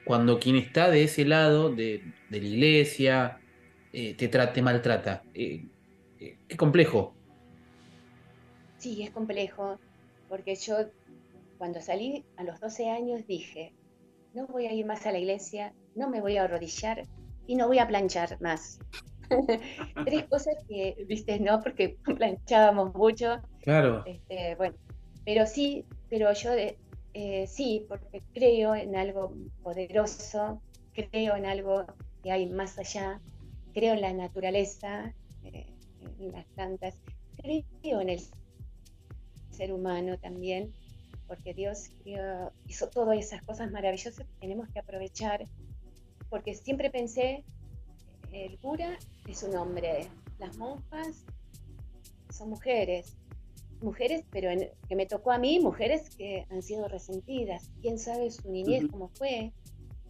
Cuando quien está de ese lado de, la iglesia eh, te, te maltrata. Eh, eh, qué complejo. Sí, es complejo, porque yo cuando salí a los 12 años dije, no voy a ir más a la iglesia, no me voy a arrodillar y no voy a planchar más. Tres cosas que, viste, no, porque planchábamos mucho. Claro. Este, bueno, pero sí, pero yo eh, sí, porque creo en algo poderoso, creo en algo que hay más allá, creo en la naturaleza, eh, en las plantas, creo en el ser humano también, porque Dios hizo todas esas cosas maravillosas que tenemos que aprovechar, porque siempre pensé, el cura es un hombre, las monjas son mujeres, mujeres, pero en- que me tocó a mí, mujeres que han sido resentidas, quién sabe su niñez Ujú. cómo fue,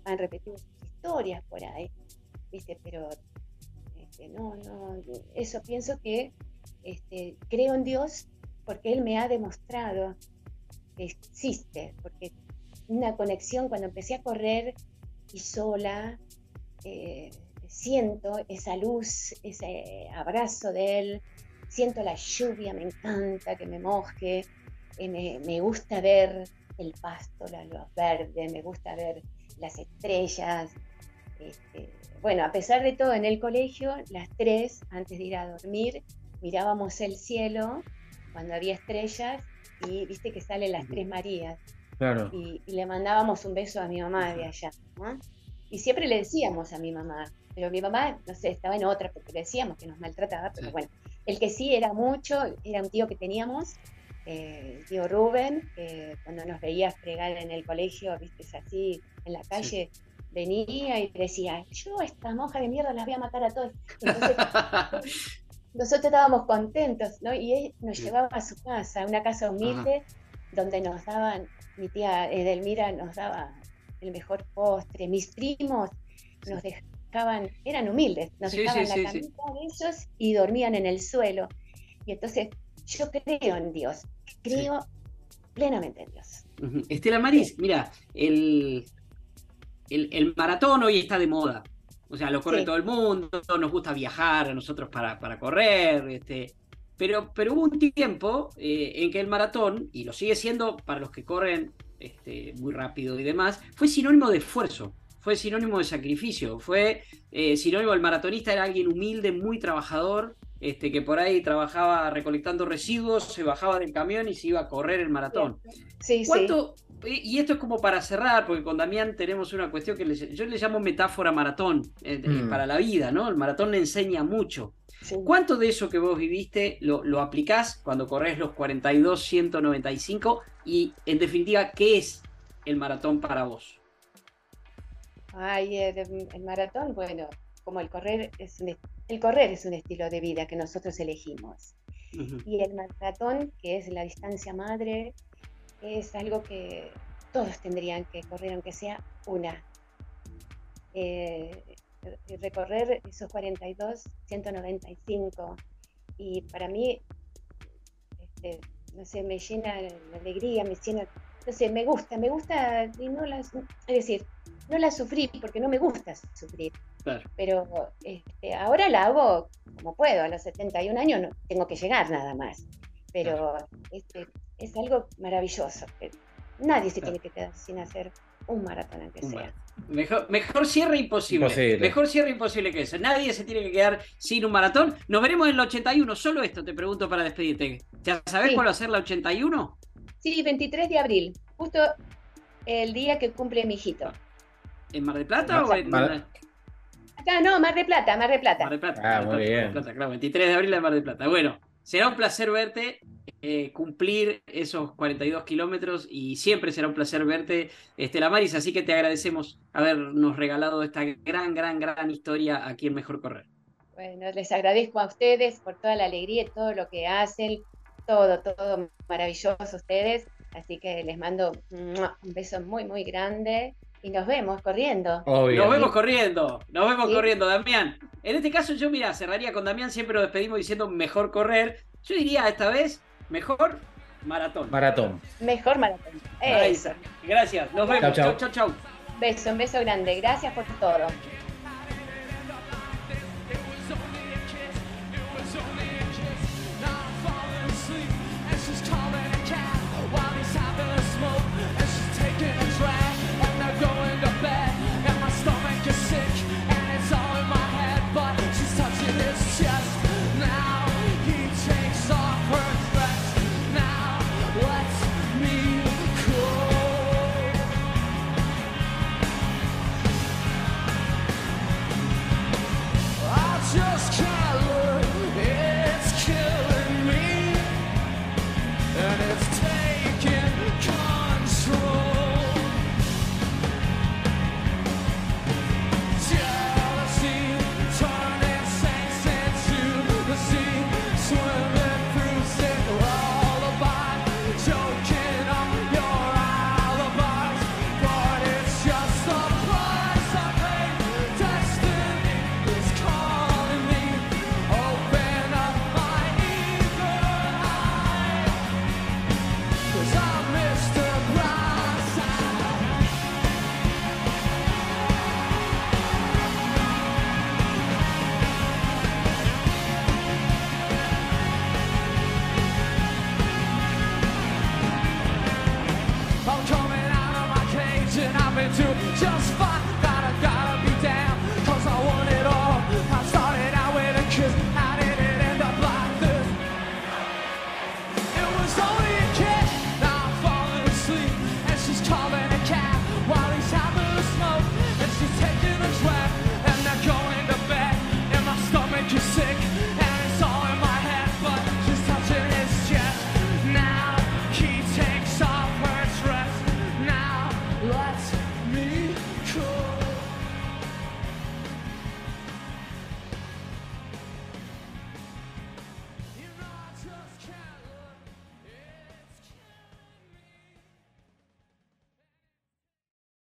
han repetido sus historias por ahí, ¿viste? Pero no, no, eso pienso que este, creo en Dios porque Él me ha demostrado que existe, porque una conexión cuando empecé a correr y sola, eh, siento esa luz, ese abrazo de Él, siento la lluvia, me encanta que me moje, eh, me, me gusta ver el pasto, la luz verde, me gusta ver las estrellas. este, bueno, a pesar de todo, en el colegio, las tres, antes de ir a dormir, mirábamos el cielo cuando había estrellas y viste que salen las tres Marías Claro. y, y le mandábamos un beso a mi mamá de allá. ¿no? Y siempre le decíamos a mi mamá, pero mi mamá, no sé, estaba en otra porque le decíamos que nos maltrataba, pero Sí. bueno, el que sí era mucho, era un tío que teníamos, eh, el tío Rubén, que cuando nos veía fregar en el colegio, viste, así en la calle, venía y decía, yo esta monja de mierda las voy a matar a todos. Entonces, nosotros estábamos contentos, ¿no? Y él nos llevaba a su casa, una casa humilde, donde nos daban, mi tía Edelmira nos daba el mejor postre, mis primos nos dejaban, eran humildes, nos Sí, dejaban sí, la camita de ellos y dormían en el suelo. Y entonces yo creo en Dios, creo plenamente en Dios. Estela Maris, mira, el, el, el maratón hoy está de moda. O sea, lo corre Sí. todo el mundo, nos gusta viajar a nosotros para, para correr, este, pero, pero hubo un tiempo eh, en que el maratón, y lo sigue siendo para los que corren este, muy rápido y demás, fue sinónimo de esfuerzo, fue sinónimo de sacrificio, fue eh, sinónimo, el maratonista era alguien humilde, muy trabajador, este, que por ahí trabajaba recolectando residuos, se bajaba del camión y se iba a correr el maratón. Sí, sí. ¿Cuánto, y y esto es como para cerrar, porque con Damián tenemos una cuestión que le- yo le llamo metáfora maratón eh, Mm. para la vida, ¿no? El maratón le enseña mucho. sí. ¿Cuánto de eso que vos viviste lo, lo aplicás cuando corres los 42, 195? Y en definitiva, ¿qué es el maratón para vos? Ay, el, el maratón, bueno, como el correr es un, el correr es un estilo de vida que nosotros elegimos. Y el maratón, que es la distancia madre, es algo que todos tendrían que correr, aunque sea una. Eh, recorrer esos 42, 195. Y para mí, este, no sé, me llena de alegría, me llena, no sé, me gusta, me gusta, y no las, es decir, no la sufrí porque no me gusta sufrir Claro. pero este, ahora la hago como puedo, a los 71 años no tengo que llegar nada más, pero este, es algo maravilloso, nadie se Claro. tiene que quedar sin hacer un maratón aunque Un sea. maratón. Mejor, mejor cierre imposible. Imposible. Mejor cierre imposible que eso. Nadie se tiene que quedar sin un maratón. Nos veremos en el 81. Solo esto te pregunto para despedirte. ¿Ya sabés Sí. cuál va a ser la 81? Sí, 23 de abril, justo el día que cumple mi hijito. ¿En Mar del Plata o en Mar- Acá no, Mar de Plata, Mar de Plata. Mar del Plata? Ah, Mar del muy Plata, bien. Mar del Plata, claro, 23 de abril de Mar del Plata. Bueno, será un placer verte, eh, cumplir esos 42 kilómetros y siempre será un placer verte, Estela Maris. Así que te agradecemos habernos regalado esta gran, gran, gran historia aquí en Mejor Correr. Bueno, les agradezco a ustedes por toda la alegría y todo lo que hacen, todo, todo maravilloso ustedes. Así que les mando un beso muy, muy grande y nos vemos corriendo. Obvio. Nos vemos corriendo, nos vemos Sí. corriendo, Damián. En este caso, yo, mira, cerraría con Damián, siempre lo despedimos diciendo mejor correr. Yo diría esta vez, mejor maratón. Maratón. Mejor maratón. Ahí Eso. está. Gracias, nos vemos. Chau, Chau, chau. chau, chau. Beso, un beso grande. Gracias por todo.